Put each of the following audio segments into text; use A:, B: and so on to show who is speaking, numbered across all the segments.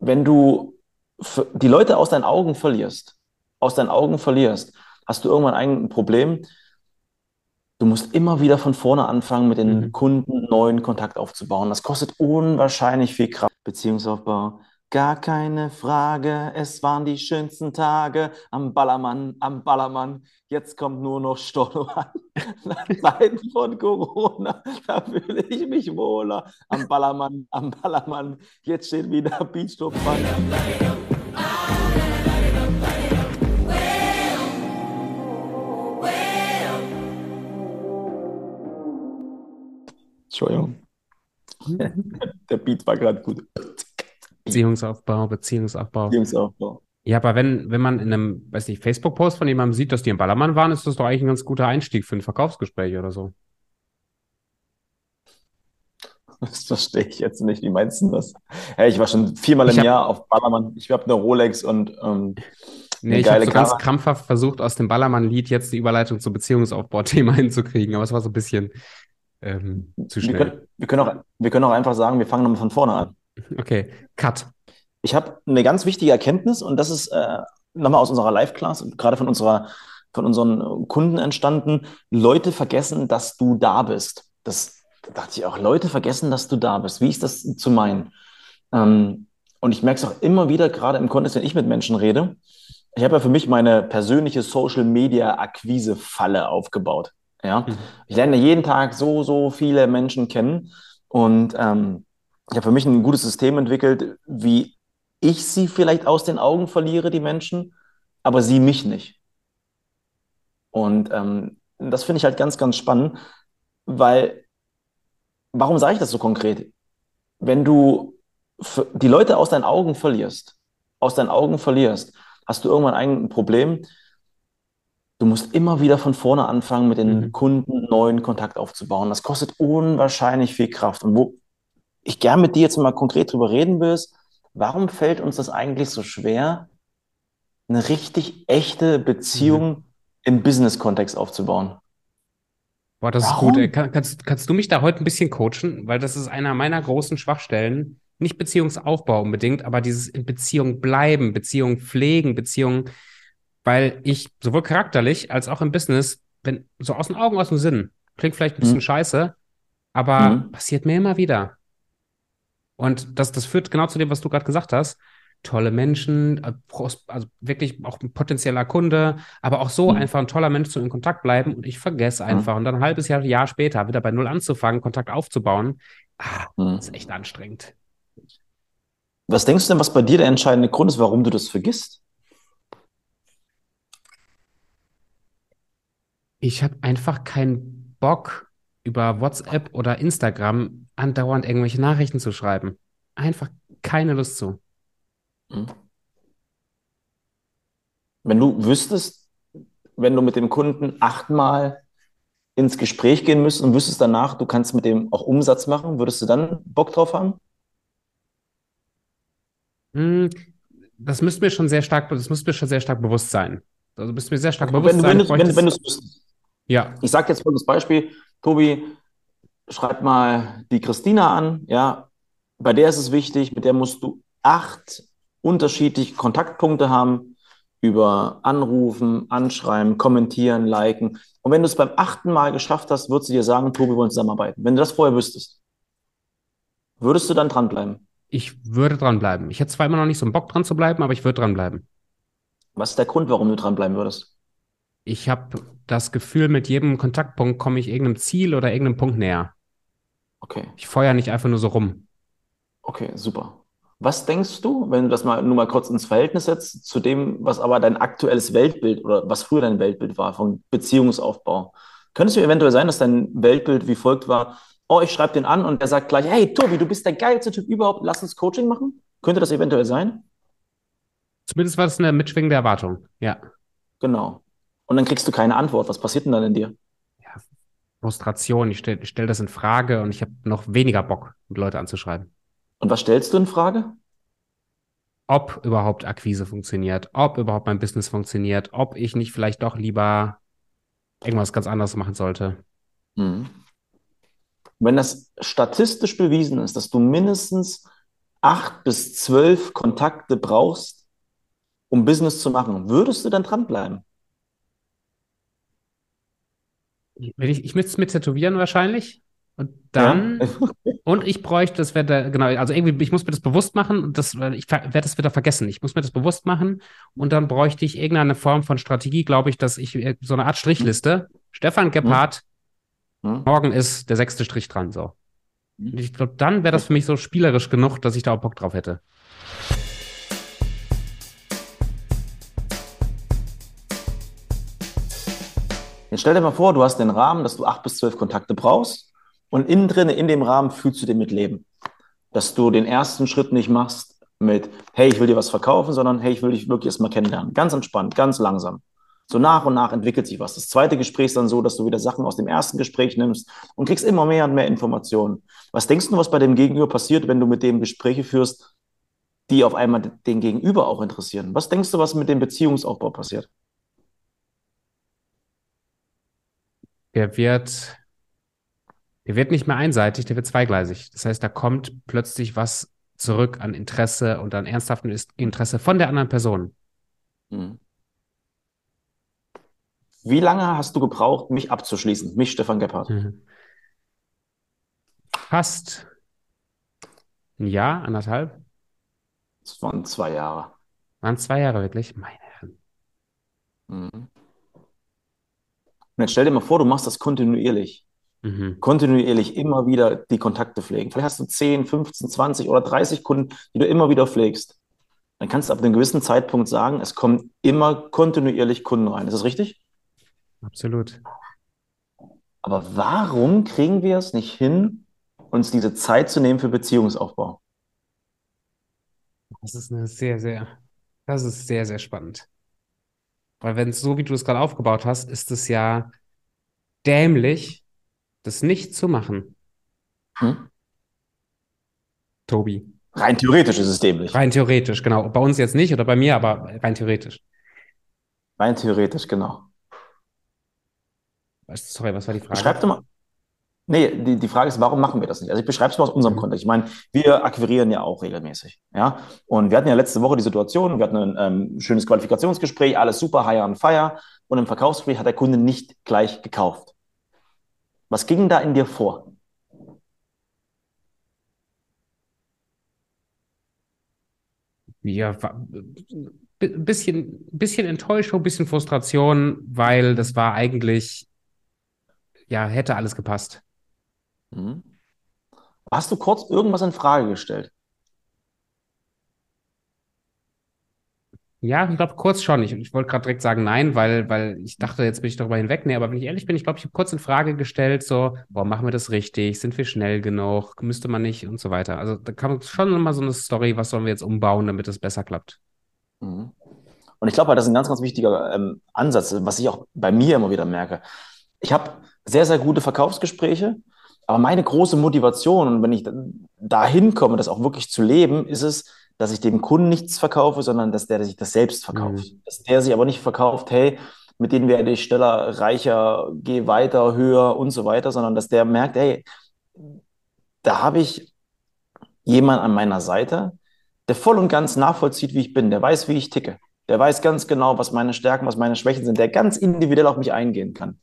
A: wenn du die Leute aus deinen Augen verlierst, aus deinen Augen verlierst, hast du irgendwann ein Problem. Du musst immer wieder von vorne anfangen, mit den mhm. Kunden neuen Kontakt aufzubauen. Das kostet unwahrscheinlich viel Kraft. Beziehungsaufbau, Gar keine Frage, es waren die schönsten Tage am Ballermann, am Ballermann. Jetzt kommt nur noch Storno an. Nach Zeiten von Corona, da fühle ich mich wohler. Am Ballermann, am Ballermann. Jetzt steht wieder Beachclub an. Entschuldigung. Der Beat war gerade gut.
B: Beziehungsaufbau, Beziehungsaufbau.
A: Beziehungsaufbau.
B: Ja, aber wenn, wenn man in einem, weiß nicht, Facebook-Post von jemandem sieht, dass die im Ballermann waren, ist das doch eigentlich ein ganz guter Einstieg für ein Verkaufsgespräch oder so.
A: Das verstehe ich jetzt nicht. Wie meinst du das? Hey, ich war schon viermal im hab, Jahr auf Ballermann. Ich habe eine Rolex und ähm,
B: Nee, ich habe so ganz krampfhaft versucht, aus dem Ballermann-Lied jetzt die Überleitung zum Beziehungsaufbau-Thema hinzukriegen, aber es war so ein bisschen ähm, zu schnell.
A: Wir können, wir, können auch, wir können auch einfach sagen, wir fangen nochmal von vorne an.
B: Okay, Cut.
A: Ich habe eine ganz wichtige Erkenntnis und das ist äh, nochmal aus unserer Live-Class, gerade von, unserer, von unseren Kunden entstanden. Leute vergessen, dass du da bist. Das dachte ich auch. Leute vergessen, dass du da bist. Wie ist das zu meinen? Ähm, und ich merke es auch immer wieder, gerade im Kontext, wenn ich mit Menschen rede. Ich habe ja für mich meine persönliche Social Media Akquise Falle aufgebaut. Ja, mhm. ich lerne jeden Tag so, so viele Menschen kennen und ähm, ich habe für mich ein gutes System entwickelt, wie ich sie vielleicht aus den Augen verliere, die Menschen, aber sie mich nicht. Und ähm, das finde ich halt ganz, ganz spannend, weil, warum sage ich das so konkret? Wenn du die Leute aus deinen Augen verlierst, aus deinen Augen verlierst, hast du irgendwann ein Problem. Du musst immer wieder von vorne anfangen, mit den mhm. Kunden neuen Kontakt aufzubauen. Das kostet unwahrscheinlich viel Kraft. Und wo, ich gern mit dir jetzt mal konkret drüber reden will, warum fällt uns das eigentlich so schwer, eine richtig echte Beziehung mhm. im Business-Kontext aufzubauen?
B: Boah, das warum? ist gut. Kann, kannst, kannst du mich da heute ein bisschen coachen? Weil das ist einer meiner großen Schwachstellen. Nicht Beziehungsaufbau unbedingt, aber dieses in Beziehung bleiben, Beziehung pflegen, Beziehung, weil ich sowohl charakterlich als auch im Business, wenn so aus den Augen, aus dem Sinn, klingt vielleicht ein bisschen mhm. scheiße, aber mhm. passiert mir immer wieder. Und das, das führt genau zu dem, was du gerade gesagt hast. Tolle Menschen, äh, also wirklich auch ein potenzieller Kunde, aber auch so mhm. einfach ein toller Mensch zu in Kontakt bleiben und ich vergesse einfach. Mhm. Und dann ein halbes Jahr, Jahr später wieder bei Null anzufangen, Kontakt aufzubauen, ah, mhm. ist echt anstrengend.
A: Was denkst du denn, was bei dir der entscheidende Grund ist, warum du das vergisst?
B: Ich habe einfach keinen Bock, über WhatsApp oder Instagram andauernd irgendwelche Nachrichten zu schreiben. Einfach keine Lust zu. Mhm.
A: Wenn du wüsstest, wenn du mit dem Kunden achtmal ins Gespräch gehen müsstest und wüsstest danach, du kannst mit dem auch Umsatz machen, würdest du dann Bock drauf haben?
B: Hm, das müsste mir schon sehr stark, das müsste mir schon sehr stark bewusst sein. Also bist mir sehr stark bewusst wenn,
A: sein. Wenn, wenn, wenn du es wüsstest. Ja. Ich sage jetzt folgendes Beispiel. Tobi, schreib mal die Christina an, ja, bei der ist es wichtig, mit der musst du acht unterschiedliche Kontaktpunkte haben über Anrufen, Anschreiben, Kommentieren, Liken. Und wenn du es beim achten Mal geschafft hast, wird sie dir sagen, Tobi, wir wollen zusammenarbeiten. Wenn du das vorher wüsstest, würdest du dann dranbleiben?
B: Ich würde dranbleiben. Ich hätte zwar immer noch nicht so einen Bock dran zu bleiben, aber ich würde dranbleiben.
A: Was ist der Grund, warum du dranbleiben würdest?
B: Ich habe das Gefühl, mit jedem Kontaktpunkt komme ich irgendeinem Ziel oder irgendeinem Punkt näher.
A: Okay.
B: Ich feuer nicht einfach nur so rum.
A: Okay, super. Was denkst du, wenn du das mal nur mal kurz ins Verhältnis setzt, zu dem, was aber dein aktuelles Weltbild oder was früher dein Weltbild war von Beziehungsaufbau? Könnte es eventuell sein, dass dein Weltbild wie folgt war, oh, ich schreibe den an und der sagt gleich, hey Tobi, du bist der geilste Typ überhaupt, lass uns Coaching machen? Könnte das eventuell sein?
B: Zumindest war das eine mitschwingende Erwartung, ja.
A: Genau. Und dann kriegst du keine Antwort. Was passiert denn dann in dir?
B: Frustration. Ich stelle stell das in Frage und ich habe noch weniger Bock, Leute anzuschreiben.
A: Und was stellst du in Frage?
B: Ob überhaupt Akquise funktioniert, ob überhaupt mein Business funktioniert, ob ich nicht vielleicht doch lieber irgendwas ganz anderes machen sollte. Mhm.
A: Wenn das statistisch bewiesen ist, dass du mindestens acht bis zwölf Kontakte brauchst, um Business zu machen, würdest du dann dranbleiben?
B: Ich, ich müsste es mit tätowieren wahrscheinlich. Und dann, ja. und ich bräuchte, das wäre genau, also irgendwie, ich muss mir das bewusst machen und das, ich werde das wieder vergessen. Ich muss mir das bewusst machen und dann bräuchte ich irgendeine Form von Strategie, glaube ich, dass ich äh, so eine Art Strichliste. Hm. Stefan Gebhardt, hm. morgen ist der sechste Strich dran, so. Und ich glaube, dann wäre das für mich so spielerisch genug, dass ich da auch Bock drauf hätte.
A: Jetzt stell dir mal vor, du hast den Rahmen, dass du acht bis zwölf Kontakte brauchst und innen drin, in dem Rahmen fühlst du den mit Leben. Dass du den ersten Schritt nicht machst mit, hey, ich will dir was verkaufen, sondern hey, ich will dich wirklich erstmal kennenlernen. Ganz entspannt, ganz langsam. So nach und nach entwickelt sich was. Das zweite Gespräch ist dann so, dass du wieder Sachen aus dem ersten Gespräch nimmst und kriegst immer mehr und mehr Informationen. Was denkst du, was bei dem Gegenüber passiert, wenn du mit dem Gespräche führst, die auf einmal den Gegenüber auch interessieren? Was denkst du, was mit dem Beziehungsaufbau passiert?
B: Der wird, der wird nicht mehr einseitig, der wird zweigleisig. Das heißt, da kommt plötzlich was zurück an Interesse und an ernsthaftem Interesse von der anderen Person. Mhm.
A: Wie lange hast du gebraucht, mich abzuschließen, mich, Stefan Gebhardt? Mhm.
B: Fast ein Jahr, anderthalb.
A: Das waren zwei Jahre.
B: Waren zwei Jahre wirklich? Meine Herren. Mhm. Und
A: jetzt stell dir mal vor, du machst das kontinuierlich. Mhm. Kontinuierlich immer wieder die Kontakte pflegen. Vielleicht hast du 10, 15, 20 oder 30 Kunden, die du immer wieder pflegst. Dann kannst du ab einem gewissen Zeitpunkt sagen, es kommen immer kontinuierlich Kunden rein. Ist das richtig?
B: Absolut.
A: Aber warum kriegen wir es nicht hin, uns diese Zeit zu nehmen für Beziehungsaufbau?
B: Das ist eine sehr, sehr, das ist sehr, sehr spannend. Weil wenn es so, wie du es gerade aufgebaut hast, ist es ja dämlich, das nicht zu machen. Hm? Tobi.
A: Rein theoretisch ist es dämlich.
B: Rein theoretisch, genau. Bei uns jetzt nicht oder bei mir, aber rein theoretisch.
A: Rein theoretisch, genau.
B: Sorry, was war die Frage?
A: Schreib doch mal. Nee, die, die Frage ist, warum machen wir das nicht? Also ich beschreibe es mal aus unserem mhm. Kontext. Ich meine, wir akquirieren ja auch regelmäßig. Ja? Und wir hatten ja letzte Woche die Situation, wir hatten ein ähm, schönes Qualifikationsgespräch, alles super, high on fire. Und im Verkaufsgespräch hat der Kunde nicht gleich gekauft. Was ging da in dir vor?
B: Ja, ein bisschen, bisschen Enttäuschung, bisschen Frustration, weil das war eigentlich ja, hätte alles gepasst. Mhm.
A: Hast du kurz irgendwas in Frage gestellt?
B: Ja, ich glaube kurz schon. Ich, ich wollte gerade direkt sagen nein, weil, weil ich dachte, jetzt bin ich darüber hinweg. Nee, aber wenn ich ehrlich bin, ich glaube, ich habe kurz in Frage gestellt, so, boah, machen wir das richtig? Sind wir schnell genug? Müsste man nicht und so weiter. Also da kam schon immer so eine Story, was sollen wir jetzt umbauen, damit es besser klappt.
A: Mhm. Und ich glaube, das ist ein ganz, ganz wichtiger ähm, Ansatz, was ich auch bei mir immer wieder merke. Ich habe sehr, sehr gute Verkaufsgespräche. Aber meine große Motivation, und wenn ich da hinkomme, das auch wirklich zu leben, ist es, dass ich dem Kunden nichts verkaufe, sondern dass der sich das selbst verkauft. Mhm. Dass der sich aber nicht verkauft, hey, mit denen werde ich schneller, reicher, gehe weiter, höher und so weiter, sondern dass der merkt, hey, da habe ich jemanden an meiner Seite, der voll und ganz nachvollzieht, wie ich bin, der weiß, wie ich ticke, der weiß ganz genau, was meine Stärken, was meine Schwächen sind, der ganz individuell auf mich eingehen kann.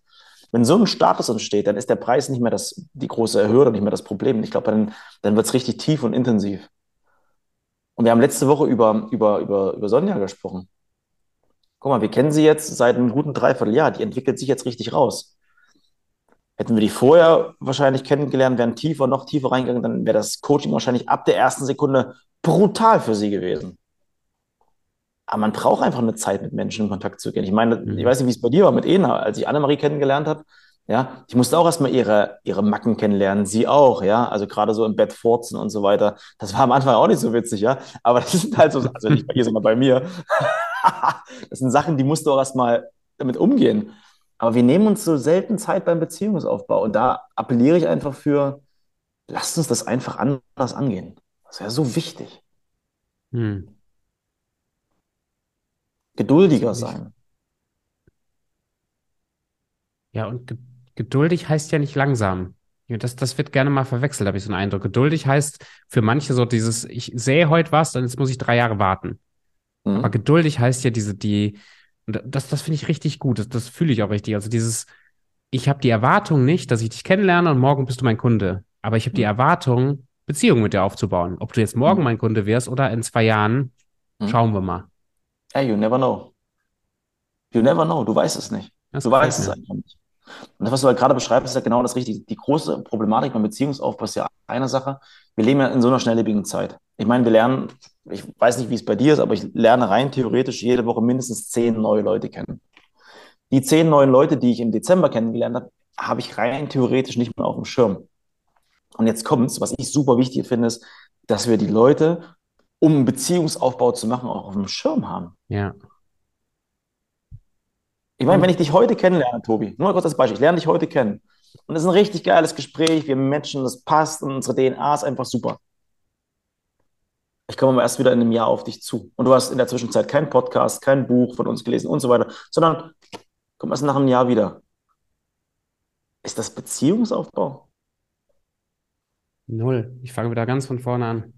A: Wenn so ein Status entsteht, dann ist der Preis nicht mehr das, die große Hürde, nicht mehr das Problem. Ich glaube, dann, dann wird es richtig tief und intensiv. Und wir haben letzte Woche über, über, über, über Sonja gesprochen. Guck mal, wir kennen sie jetzt seit einem guten Dreivierteljahr. Die entwickelt sich jetzt richtig raus. Hätten wir die vorher wahrscheinlich kennengelernt, wären tiefer, noch tiefer reingegangen, dann wäre das Coaching wahrscheinlich ab der ersten Sekunde brutal für sie gewesen. Aber man braucht einfach eine Zeit, mit Menschen in Kontakt zu gehen. Ich meine, mhm. ich weiß nicht, wie es bei dir war mit Ena, als ich Annemarie kennengelernt habe. Ja, ich musste auch erstmal ihre, ihre Macken kennenlernen, sie auch, ja, also gerade so im Bett furzen und so weiter. Das war am Anfang auch nicht so witzig, ja, aber das sind halt so, also nicht bei ihr, sondern bei mir. das sind Sachen, die musst du auch erstmal damit umgehen. Aber wir nehmen uns so selten Zeit beim Beziehungsaufbau und da appelliere ich einfach für, lasst uns das einfach anders angehen. Das wäre so wichtig. Hm geduldiger sein.
B: Ja, und ge geduldig heißt ja nicht langsam. Das, das wird gerne mal verwechselt, habe ich so einen Eindruck. Geduldig heißt für manche so dieses, ich sehe heute was, dann jetzt muss ich drei Jahre warten. Mhm. Aber geduldig heißt ja diese, die, das, das finde ich richtig gut, das, das fühle ich auch richtig. Also dieses, ich habe die Erwartung nicht, dass ich dich kennenlerne und morgen bist du mein Kunde. Aber ich habe die mhm. Erwartung, Beziehungen mit dir aufzubauen. Ob du jetzt morgen mhm. mein Kunde wirst oder in zwei Jahren, mhm. schauen wir mal.
A: Hey, you never know. You never know. Du weißt es nicht. Das du weißt es einfach nicht. Und das, was du halt gerade beschreibst, ist ja genau das Richtige. Die große Problematik beim Beziehungsaufbau ist ja eine Sache. Wir leben ja in so einer schnelllebigen Zeit. Ich meine, wir lernen, ich weiß nicht, wie es bei dir ist, aber ich lerne rein theoretisch jede Woche mindestens zehn neue Leute kennen. Die zehn neuen Leute, die ich im Dezember kennengelernt habe, habe ich rein theoretisch nicht mehr auf dem Schirm. Und jetzt kommt's, was ich super wichtig finde, ist, dass wir die Leute, um einen Beziehungsaufbau zu machen, auch auf dem Schirm haben.
B: Ja.
A: Ich meine, wenn ich dich heute kennenlerne, Tobi, nur mal kurz als Beispiel, ich lerne dich heute kennen. Und es ist ein richtig geiles Gespräch, wir Menschen, das passt und unsere DNA ist einfach super. Ich komme aber erst wieder in einem Jahr auf dich zu. Und du hast in der Zwischenzeit kein Podcast, kein Buch von uns gelesen und so weiter, sondern komm erst nach einem Jahr wieder. Ist das Beziehungsaufbau?
B: Null. Ich fange wieder ganz von vorne an.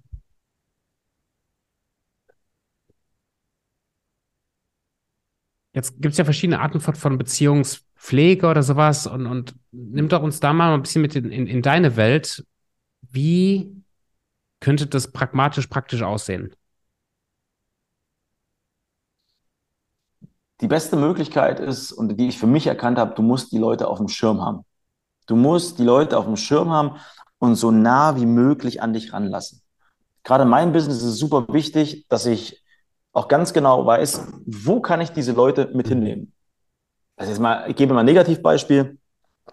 B: Jetzt gibt es ja verschiedene Arten von, von Beziehungspflege oder sowas und, und nimm doch uns da mal ein bisschen mit in, in, in deine Welt. Wie könnte das pragmatisch praktisch aussehen?
A: Die beste Möglichkeit ist, und die ich für mich erkannt habe, du musst die Leute auf dem Schirm haben. Du musst die Leute auf dem Schirm haben und so nah wie möglich an dich ranlassen. Gerade in meinem Business ist es super wichtig, dass ich auch ganz genau weiß, wo kann ich diese Leute mit hinnehmen. Also jetzt mal, ich gebe mal ein Negativbeispiel.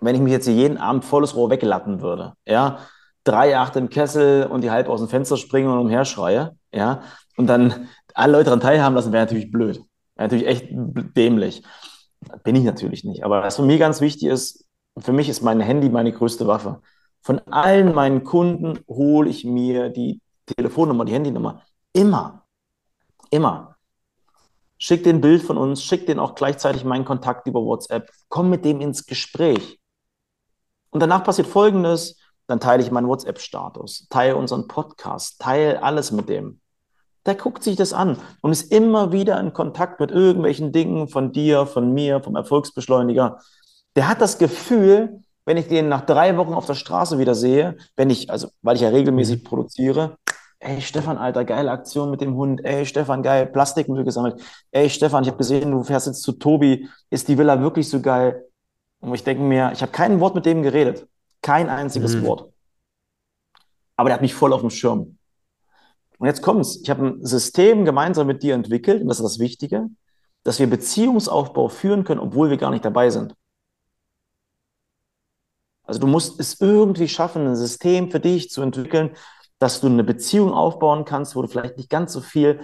A: Wenn ich mich jetzt hier jeden Abend volles Rohr weglappen würde, ja, drei Acht im Kessel und die halb aus dem Fenster springen und umherschreie, ja, und dann alle Leute daran teilhaben lassen, wäre natürlich blöd. Wäre natürlich echt dämlich. Bin ich natürlich nicht. Aber was für mich ganz wichtig ist, für mich ist mein Handy meine größte Waffe. Von allen meinen Kunden hole ich mir die Telefonnummer, die Handynummer. Immer. Immer. Schick den Bild von uns, schick den auch gleichzeitig meinen Kontakt über WhatsApp. Komm mit dem ins Gespräch. Und danach passiert Folgendes. Dann teile ich meinen WhatsApp-Status, teile unseren Podcast, teile alles mit dem. Der guckt sich das an und ist immer wieder in Kontakt mit irgendwelchen Dingen von dir, von mir, vom Erfolgsbeschleuniger. Der hat das Gefühl, wenn ich den nach drei Wochen auf der Straße wieder sehe, wenn ich, also weil ich ja regelmäßig mhm. produziere, ey Stefan, Alter, geile Aktion mit dem Hund, ey Stefan, geil, Plastikmüll gesammelt, ey Stefan, ich habe gesehen, du fährst jetzt zu Tobi, ist die Villa wirklich so geil? Und ich denke mir, ich habe kein Wort mit dem geredet, kein einziges mhm. Wort. Aber der hat mich voll auf dem Schirm. Und jetzt kommt's, ich habe ein System gemeinsam mit dir entwickelt, und das ist das Wichtige, dass wir Beziehungsaufbau führen können, obwohl wir gar nicht dabei sind. Also du musst es irgendwie schaffen, ein System für dich zu entwickeln, dass du eine Beziehung aufbauen kannst, wo du vielleicht nicht ganz so viel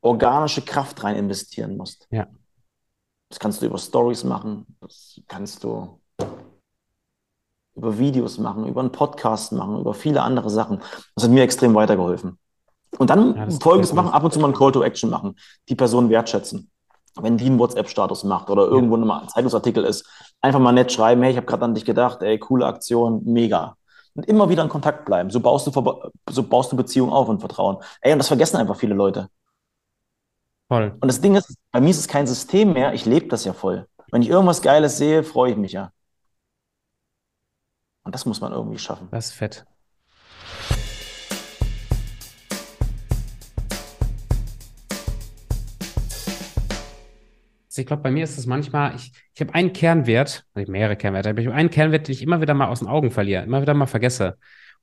A: organische Kraft rein investieren musst.
B: Ja.
A: Das kannst du über Stories machen, das kannst du über Videos machen, über einen Podcast machen, über viele andere Sachen. Das hat mir extrem weitergeholfen. Und dann ja, folgendes machen, ab und zu mal ein Call to Action machen, die Person wertschätzen. Wenn die einen WhatsApp-Status macht oder irgendwo ja. ein Zeitungsartikel ist, einfach mal nett schreiben, hey, ich habe gerade an dich gedacht, ey, coole Aktion, mega. Und immer wieder in Kontakt bleiben. So baust du, so baust du Beziehungen auf und Vertrauen. Ey, und das vergessen einfach viele Leute.
B: Voll.
A: Und das Ding ist, bei mir ist es kein System mehr, ich lebe das ja voll. Wenn ich irgendwas Geiles sehe, freue ich mich ja. Und das muss man irgendwie schaffen.
B: Das ist fett. Also ich glaube, bei mir ist es manchmal, ich, ich habe einen Kernwert, also mehrere Kernwerte, aber ich habe einen Kernwert, den ich immer wieder mal aus den Augen verliere, immer wieder mal vergesse.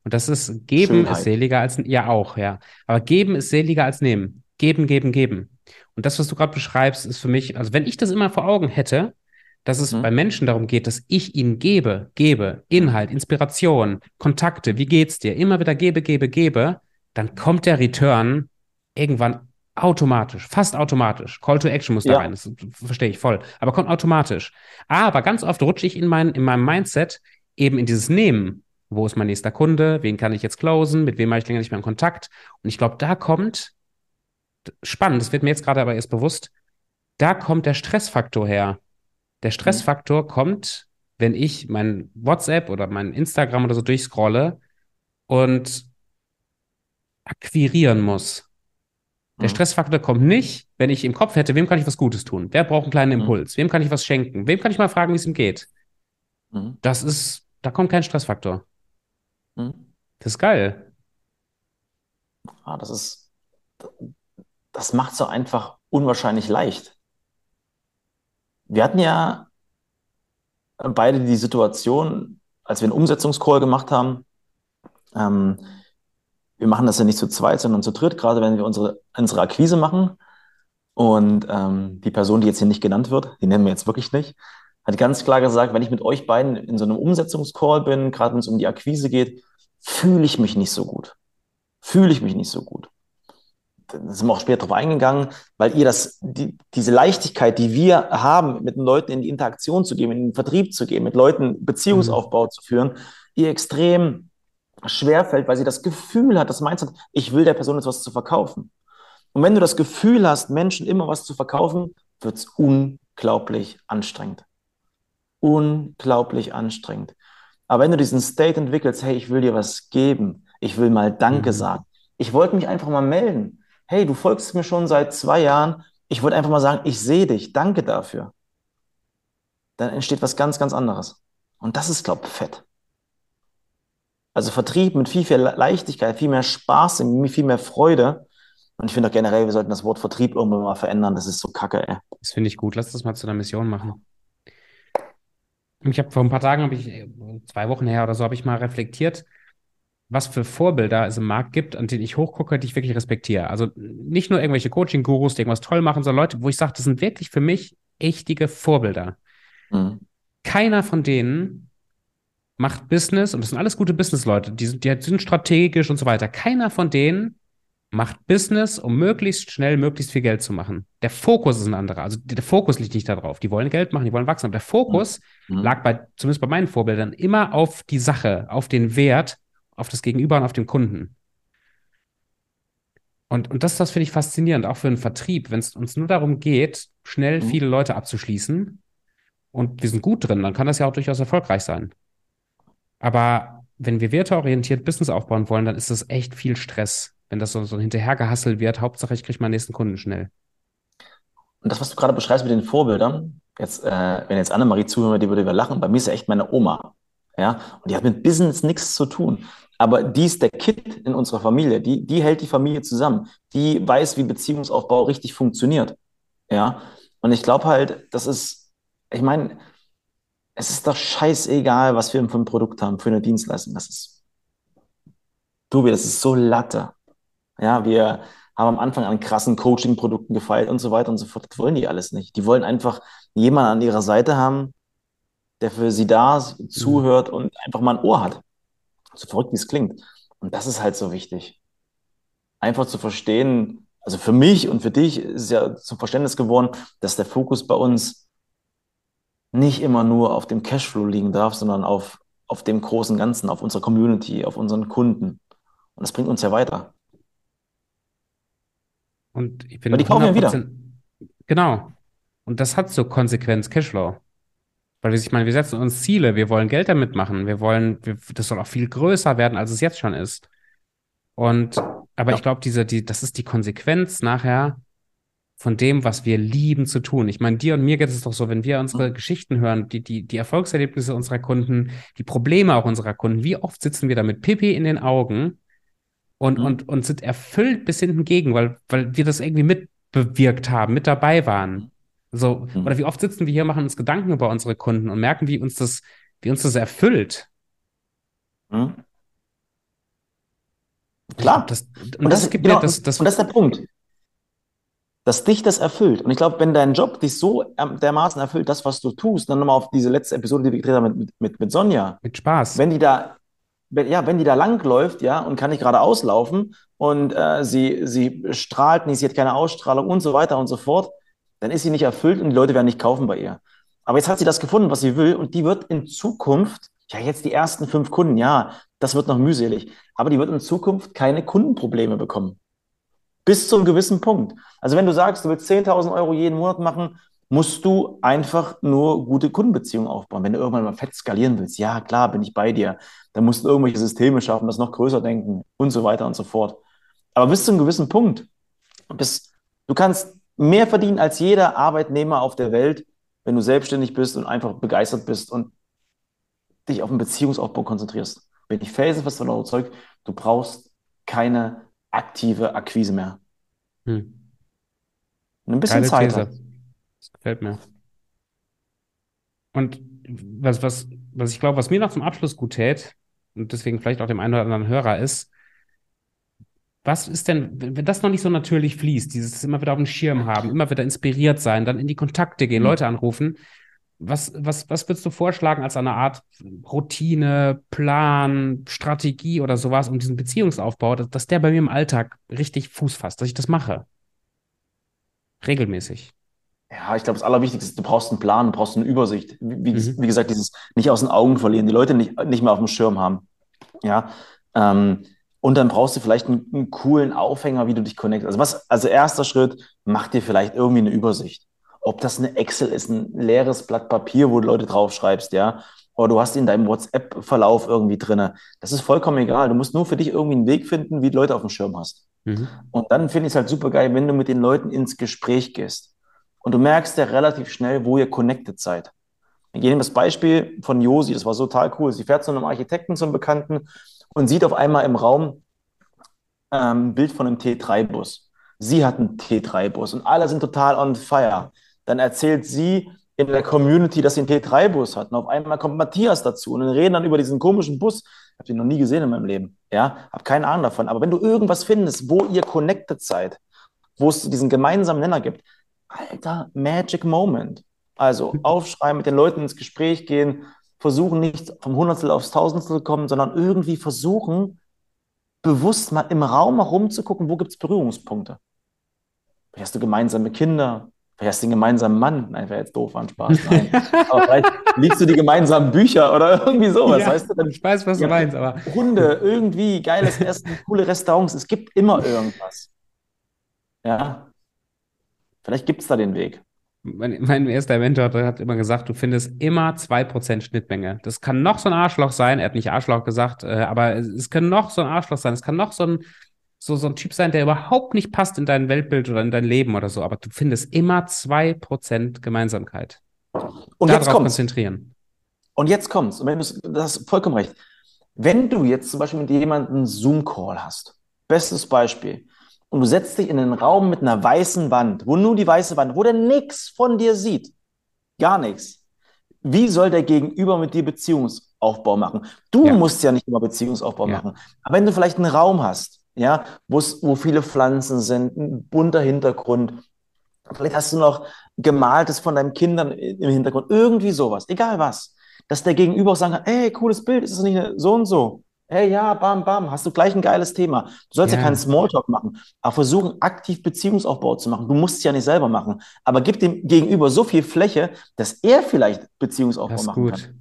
B: Und das ist, geben Schönheit. ist seliger als, ja auch, ja. Aber geben ist seliger als nehmen. Geben, geben, geben. Und das, was du gerade beschreibst, ist für mich, also wenn ich das immer vor Augen hätte, dass es mhm. bei Menschen darum geht, dass ich ihnen gebe, gebe, Inhalt, Inspiration, Kontakte, wie geht's dir, immer wieder gebe, gebe, gebe, dann kommt der Return irgendwann Automatisch, fast automatisch. Call to Action muss da ja. rein, das verstehe ich voll. Aber kommt automatisch. Aber ganz oft rutsche ich in, mein, in meinem Mindset eben in dieses Nehmen. Wo ist mein nächster Kunde? Wen kann ich jetzt closen? Mit wem habe ich länger nicht mehr in Kontakt? Und ich glaube, da kommt, spannend, das wird mir jetzt gerade aber erst bewusst, da kommt der Stressfaktor her. Der Stressfaktor mhm. kommt wenn ich mein WhatsApp oder mein Instagram oder so durchscrolle und akquirieren muss. Der mhm. Stressfaktor kommt nicht, wenn ich im Kopf hätte, wem kann ich was Gutes tun? Wer braucht einen kleinen mhm. Impuls? Wem kann ich was schenken? Wem kann ich mal fragen, wie es ihm geht? Mhm. Das ist, da kommt kein Stressfaktor. Das ist geil.
A: Ah, das ist, das macht so einfach unwahrscheinlich leicht. Wir hatten ja beide die Situation, als wir einen Umsetzungscall gemacht haben, ähm, wir machen das ja nicht zu zweit, sondern zu dritt, gerade wenn wir unsere, unsere Akquise machen. Und ähm, die Person, die jetzt hier nicht genannt wird, die nennen wir jetzt wirklich nicht, hat ganz klar gesagt, wenn ich mit euch beiden in so einem Umsetzungscall bin, gerade wenn es um die Akquise geht, fühle ich mich nicht so gut. Fühle ich mich nicht so gut. Da sind wir auch später drauf eingegangen, weil ihr das, die, diese Leichtigkeit, die wir haben, mit den Leuten in die Interaktion zu gehen, in den Vertrieb zu gehen, mit Leuten Beziehungsaufbau mhm. zu führen, ihr extrem schwerfällt, weil sie das Gefühl hat, das Mindset, ich will der Person jetzt was zu verkaufen. Und wenn du das Gefühl hast, Menschen immer was zu verkaufen, wird es unglaublich anstrengend. Unglaublich anstrengend. Aber wenn du diesen State entwickelst, hey, ich will dir was geben, ich will mal Danke mhm. sagen, ich wollte mich einfach mal melden. Hey, du folgst mir schon seit zwei Jahren, ich wollte einfach mal sagen, ich sehe dich, danke dafür. Dann entsteht was ganz, ganz anderes. Und das ist, glaube ich, fett. Also Vertrieb mit viel, viel Leichtigkeit, viel mehr Spaß, viel mehr Freude. Und ich finde auch generell, wir sollten das Wort Vertrieb irgendwann mal verändern. Das ist so kacke, ey.
B: Das finde ich gut. Lass das mal zu einer Mission machen. Ich habe vor ein paar Tagen, habe ich zwei Wochen her oder so, habe ich mal reflektiert, was für Vorbilder es im Markt gibt, an denen ich hochgucke, die ich wirklich respektiere. Also nicht nur irgendwelche Coaching-Gurus, die irgendwas toll machen, sondern Leute, wo ich sage, das sind wirklich für mich echtige Vorbilder. Mhm. Keiner von denen macht Business und das sind alles gute Businessleute, die sind, die sind strategisch und so weiter. Keiner von denen macht Business, um möglichst schnell möglichst viel Geld zu machen. Der Fokus ist ein anderer. Also der Fokus liegt nicht darauf. Die wollen Geld machen, die wollen wachsen. Aber der Fokus mhm. lag bei, zumindest bei meinen Vorbildern, immer auf die Sache, auf den Wert, auf das Gegenüber und auf den Kunden. Und, und das, das finde ich faszinierend, auch für einen Vertrieb, wenn es uns nur darum geht, schnell mhm. viele Leute abzuschließen und wir sind gut drin, dann kann das ja auch durchaus erfolgreich sein. Aber wenn wir werteorientiert Business aufbauen wollen, dann ist das echt viel Stress, wenn das so, so hinterhergehasselt wird. Hauptsache, ich kriege meinen nächsten Kunden schnell.
A: Und das, was du gerade beschreibst mit den Vorbildern, jetzt, äh, wenn jetzt Annemarie zuhört, die würde wir lachen. Bei mir ist ja echt meine Oma. Ja, und die hat mit Business nichts zu tun. Aber die ist der Kid in unserer Familie. Die, die hält die Familie zusammen. Die weiß, wie Beziehungsaufbau richtig funktioniert. Ja, und ich glaube halt, das ist, ich meine, es ist doch scheißegal, was wir für ein Produkt haben, für eine Dienstleistung. Das ist, Tobi, das ist so Latte. Ja, wir haben am Anfang an krassen Coaching-Produkten gefeilt und so weiter und so fort. Das wollen die alles nicht. Die wollen einfach jemanden an ihrer Seite haben, der für sie da zuhört und einfach mal ein Ohr hat. So verrückt, wie es klingt. Und das ist halt so wichtig. Einfach zu verstehen, also für mich und für dich ist es ja zum Verständnis geworden, dass der Fokus bei uns nicht immer nur auf dem Cashflow liegen darf, sondern auf, auf dem großen Ganzen, auf unserer Community, auf unseren Kunden. Und das bringt uns ja weiter.
B: Und ich bin Weil die kaufen ja wieder. Genau. Und das hat so Konsequenz Cashflow. Weil wir, ich meine, wir setzen uns Ziele, wir wollen Geld damit machen, wir wollen, wir, das soll auch viel größer werden, als es jetzt schon ist. Und, aber ja. ich glaube, diese, die, das ist die Konsequenz nachher von dem, was wir lieben zu tun. Ich meine, dir und mir geht es doch so, wenn wir unsere mhm. Geschichten hören, die, die, die Erfolgserlebnisse unserer Kunden, die Probleme auch unserer Kunden, wie oft sitzen wir da mit Pipi in den Augen und, mhm. und, und sind erfüllt bis hinten gegen, weil, weil wir das irgendwie mitbewirkt haben, mit dabei waren. So, mhm. oder wie oft sitzen wir hier, machen uns Gedanken über unsere Kunden und merken, wie uns das, wie uns das erfüllt. Mhm.
A: Klar. Das, und, und, das, das gibt genau, das, das, und das ist der Punkt dass dich das erfüllt. Und ich glaube, wenn dein Job dich so dermaßen erfüllt, das, was du tust, dann nochmal auf diese letzte Episode, die wir gedreht haben mit, mit, mit Sonja.
B: Mit Spaß.
A: Wenn die da, wenn, ja, wenn die da langläuft, ja, und kann nicht gerade auslaufen und äh, sie, sie strahlt nicht, sie hat keine Ausstrahlung und so weiter und so fort, dann ist sie nicht erfüllt und die Leute werden nicht kaufen bei ihr. Aber jetzt hat sie das gefunden, was sie will, und die wird in Zukunft, ja, jetzt die ersten fünf Kunden, ja, das wird noch mühselig, aber die wird in Zukunft keine Kundenprobleme bekommen. Bis zu einem gewissen Punkt. Also wenn du sagst, du willst 10.000 Euro jeden Monat machen musst du einfach nur gute Kundenbeziehungen aufbauen. Wenn du irgendwann mal fett skalieren willst, ja, klar, bin ich bei dir. Dann musst du irgendwelche Systeme schaffen, das noch größer denken und so weiter und so fort. Aber bis zu einem gewissen Punkt, bis, du kannst mehr verdienen als jeder Arbeitnehmer auf der Welt, wenn du selbstständig bist und einfach begeistert bist und dich auf den Beziehungsaufbau konzentrierst. Bin ich felsenfest davon überzeugt, du brauchst keine aktive Akquise mehr. Hm. Ein bisschen Geile Zeit. These.
B: Das gefällt mir. Und was, was, was ich glaube, was mir noch zum Abschluss gut tät, und deswegen vielleicht auch dem einen oder anderen Hörer ist, was ist denn, wenn das noch nicht so natürlich fließt, dieses immer wieder auf dem Schirm haben, immer wieder inspiriert sein, dann in die Kontakte gehen, mhm. Leute anrufen, was, was, was würdest du vorschlagen als eine Art Routine, Plan, Strategie oder sowas, um diesen Beziehungsaufbau, dass, dass der bei mir im Alltag richtig Fuß fasst, dass ich das mache? Regelmäßig.
A: Ja, ich glaube, das Allerwichtigste ist, du brauchst einen Plan, du brauchst eine Übersicht. Wie, mhm. wie, gesagt, dieses nicht aus den Augen verlieren, die Leute nicht, nicht mehr auf dem Schirm haben. Ja. Ähm, und dann brauchst du vielleicht einen, einen, coolen Aufhänger, wie du dich connectest. Also was, also erster Schritt, mach dir vielleicht irgendwie eine Übersicht. Ob das eine Excel ist, ein leeres Blatt Papier, wo du Leute draufschreibst, ja. Oder du hast in deinem WhatsApp-Verlauf irgendwie drinne. Das ist vollkommen egal. Du musst nur für dich irgendwie einen Weg finden, wie du Leute auf dem Schirm hast. Mhm. Und dann finde ich es halt super geil, wenn du mit den Leuten ins Gespräch gehst. Und du merkst ja relativ schnell, wo ihr connected seid. Ich nehme das Beispiel von Josi, das war total cool. Sie fährt zu einem Architekten, zum Bekannten und sieht auf einmal im Raum ähm, ein Bild von einem T3-Bus. Sie hat einen T3-Bus und alle sind total on fire. Dann erzählt sie in der Community, dass sie einen T3-Bus hat. Und auf einmal kommt Matthias dazu und dann reden dann über diesen komischen Bus. Ich habe den noch nie gesehen in meinem Leben. Ja, habe keine Ahnung davon. Aber wenn du irgendwas findest, wo ihr connected seid, wo es diesen gemeinsamen Nenner gibt, alter Magic Moment. Also aufschreiben, mit den Leuten ins Gespräch gehen, versuchen nicht vom Hundertstel aufs Tausendstel zu kommen, sondern irgendwie versuchen, bewusst mal im Raum herumzugucken, wo gibt es Berührungspunkte. Hast du gemeinsame Kinder, vielleicht hast du einen gemeinsamen Mann. Nein, wäre jetzt doof, an Spaß. Nein. aber vielleicht liest du die gemeinsamen Bücher oder irgendwie sowas, ja, weißt du? Dann,
B: ich weiß, was du meinst, aber.
A: Hunde, irgendwie geiles Essen, coole Restaurants. Es gibt immer irgendwas. Ja. Vielleicht gibt es da den Weg.
B: Mein, mein, erster Mentor hat immer gesagt, du findest immer 2% Schnittmenge. Das kann noch so ein Arschloch sein, er hat nicht Arschloch gesagt, äh, aber es kann noch so ein Arschloch sein, es kann noch so ein, so, so ein Typ sein, der überhaupt nicht passt in dein Weltbild oder in dein Leben oder so, aber du findest immer 2% Gemeinsamkeit.
A: Und Darauf jetzt kommt's.
B: konzentrieren.
A: Und jetzt kommt's. Und wenn du das hast vollkommen recht. Wenn du jetzt zum Beispiel mit jemandem einen Zoom-Call hast, bestes Beispiel, und du setzt dich in einen Raum mit einer weißen Wand, wo nur die weiße Wand, wo der nichts von dir sieht. Gar nichts. Wie soll der Gegenüber mit dir Beziehungsaufbau machen? Du ja. musst ja nicht immer Beziehungsaufbau ja. machen. Aber wenn du vielleicht einen Raum hast, ja, wo viele Pflanzen sind, ein bunter Hintergrund, vielleicht hast du noch gemaltes von deinen Kindern im Hintergrund, irgendwie sowas, egal was, dass der Gegenüber auch sagen kann, ey, cooles Bild, ist das nicht so und so? Hey, ja, bam, bam, hast du gleich ein geiles Thema. Du sollst ja, ja keinen Smalltalk machen, aber versuchen, aktiv Beziehungsaufbau zu machen. Du musst es ja nicht selber machen, aber gib dem Gegenüber so viel Fläche, dass er vielleicht Beziehungsaufbau das ist machen gut. kann.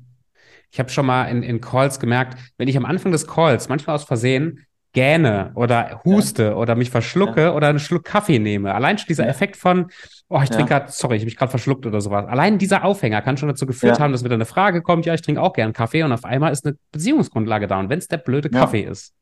B: Ich habe schon mal in, in Calls gemerkt, wenn ich am Anfang des Calls manchmal aus Versehen gähne oder huste ja. oder mich verschlucke ja. oder einen Schluck Kaffee nehme. Allein schon dieser ja. Effekt von, oh, ich trinke gerade, sorry, ich habe mich gerade verschluckt oder sowas. Allein dieser Aufhänger kann schon dazu geführt haben, dass wieder eine Frage kommt, ja, ich trinke auch gern Kaffee und auf einmal ist eine Beziehungsgrundlage da. Und wenn es der blöde Kaffee ist.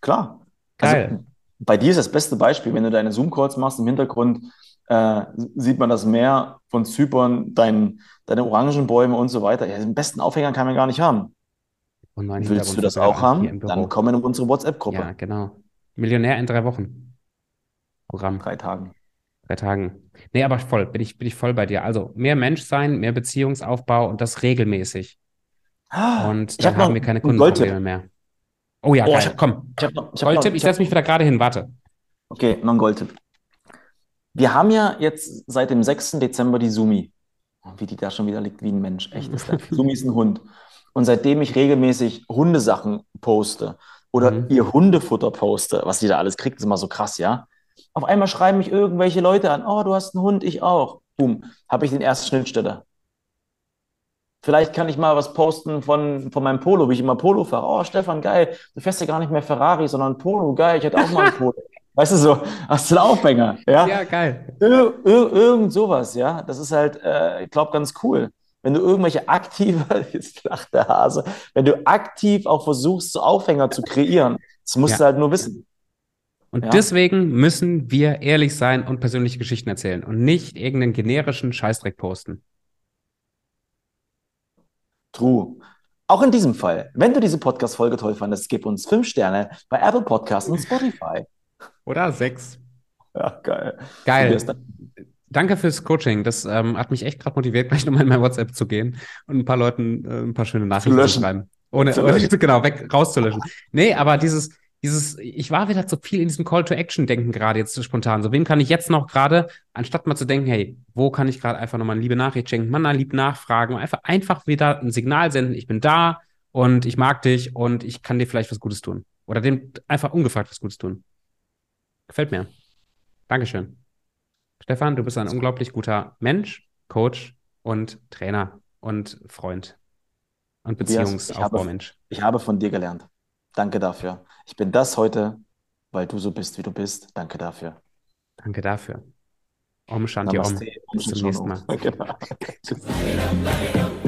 A: Klar. Geil. Also, bei dir ist das beste Beispiel, wenn du deine Zoom-Calls machst, im Hintergrund äh, sieht man das Meer von Zypern, dein, deine Orangenbäume und so weiter. Ja, den besten Aufhänger kann man gar nicht haben. Willst du das auch haben? Dann komm in unsere WhatsApp-Gruppe.
B: Ja, genau. Millionär in drei Wochen. Programm.
A: Drei Tagen.
B: Drei Tagen. Nee, aber voll, bin ich, bin ich voll bei dir. Also mehr Mensch sein, mehr Beziehungsaufbau und das regelmäßig. Ah, und dann hab haben wir keine Kundenprobleme mehr. Oh ja, oh, geil. Hab, komm. Ich noch, ich Goldtipp, ich setze mich wieder gerade hin, warte.
A: Okay, noch ein Goldtipp. Wir haben ja jetzt seit dem 6. Dezember die Sumi. Wie die da schon wieder liegt, wie ein Mensch. Echt ist. Sumi ist ein Hund. Und seitdem ich regelmäßig Hundesachen poste oder mhm. ihr Hundefutter poste, was die da alles kriegt, ist immer so krass, ja. Auf einmal schreiben mich irgendwelche Leute an, oh, du hast einen Hund, ich auch. Boom, habe ich den ersten Schnittstelle. Vielleicht kann ich mal was posten von, von meinem Polo, wie ich immer Polo fahre. Oh, Stefan, geil, du fährst ja gar nicht mehr Ferrari, sondern Polo, geil, ich hätte auch mal ein Polo. Weißt du so, hast du einen Aufhänger? Ja,
B: ja geil.
A: Ir ir irgend sowas, ja. Das ist halt, äh, ich glaube, ganz cool. Wenn du irgendwelche aktive, jetzt lacht der Hase, wenn du aktiv auch versuchst, so Aufhänger zu kreieren, das musst ja. du halt nur wissen.
B: Und ja. deswegen müssen wir ehrlich sein und persönliche Geschichten erzählen und nicht irgendeinen generischen Scheißdreck posten.
A: True. Auch in diesem Fall, wenn du diese Podcast-Folge toll fandest, gib uns fünf Sterne bei Apple Podcasts und Spotify.
B: Oder sechs.
A: Ja, geil.
B: Geil. Danke fürs Coaching. Das ähm, hat mich echt gerade motiviert, gleich nochmal in mein WhatsApp zu gehen und ein paar Leuten äh, ein paar schöne Nachrichten zu, zu schreiben. Ohne, ohne genau, weg, rauszulöschen. Nee, aber dieses, dieses, ich war wieder zu viel in diesem Call to Action denken gerade jetzt spontan. So, wem kann ich jetzt noch gerade, anstatt mal zu denken, hey, wo kann ich gerade einfach nochmal eine liebe Nachricht schenken, eine lieb nachfragen, einfach, einfach wieder ein Signal senden, ich bin da und ich mag dich und ich kann dir vielleicht was Gutes tun. Oder dem einfach ungefragt was Gutes tun. Gefällt mir. Dankeschön. Stefan, du bist ein unglaublich guter Mensch, Coach und Trainer und Freund und Beziehungsaufbaumensch.
A: Ich, ich habe von dir gelernt. Danke dafür. Ich bin das heute, weil du so bist, wie du bist. Danke dafür.
B: Danke dafür. Om Shanti Om. Bis zum nächsten Mal. Genau.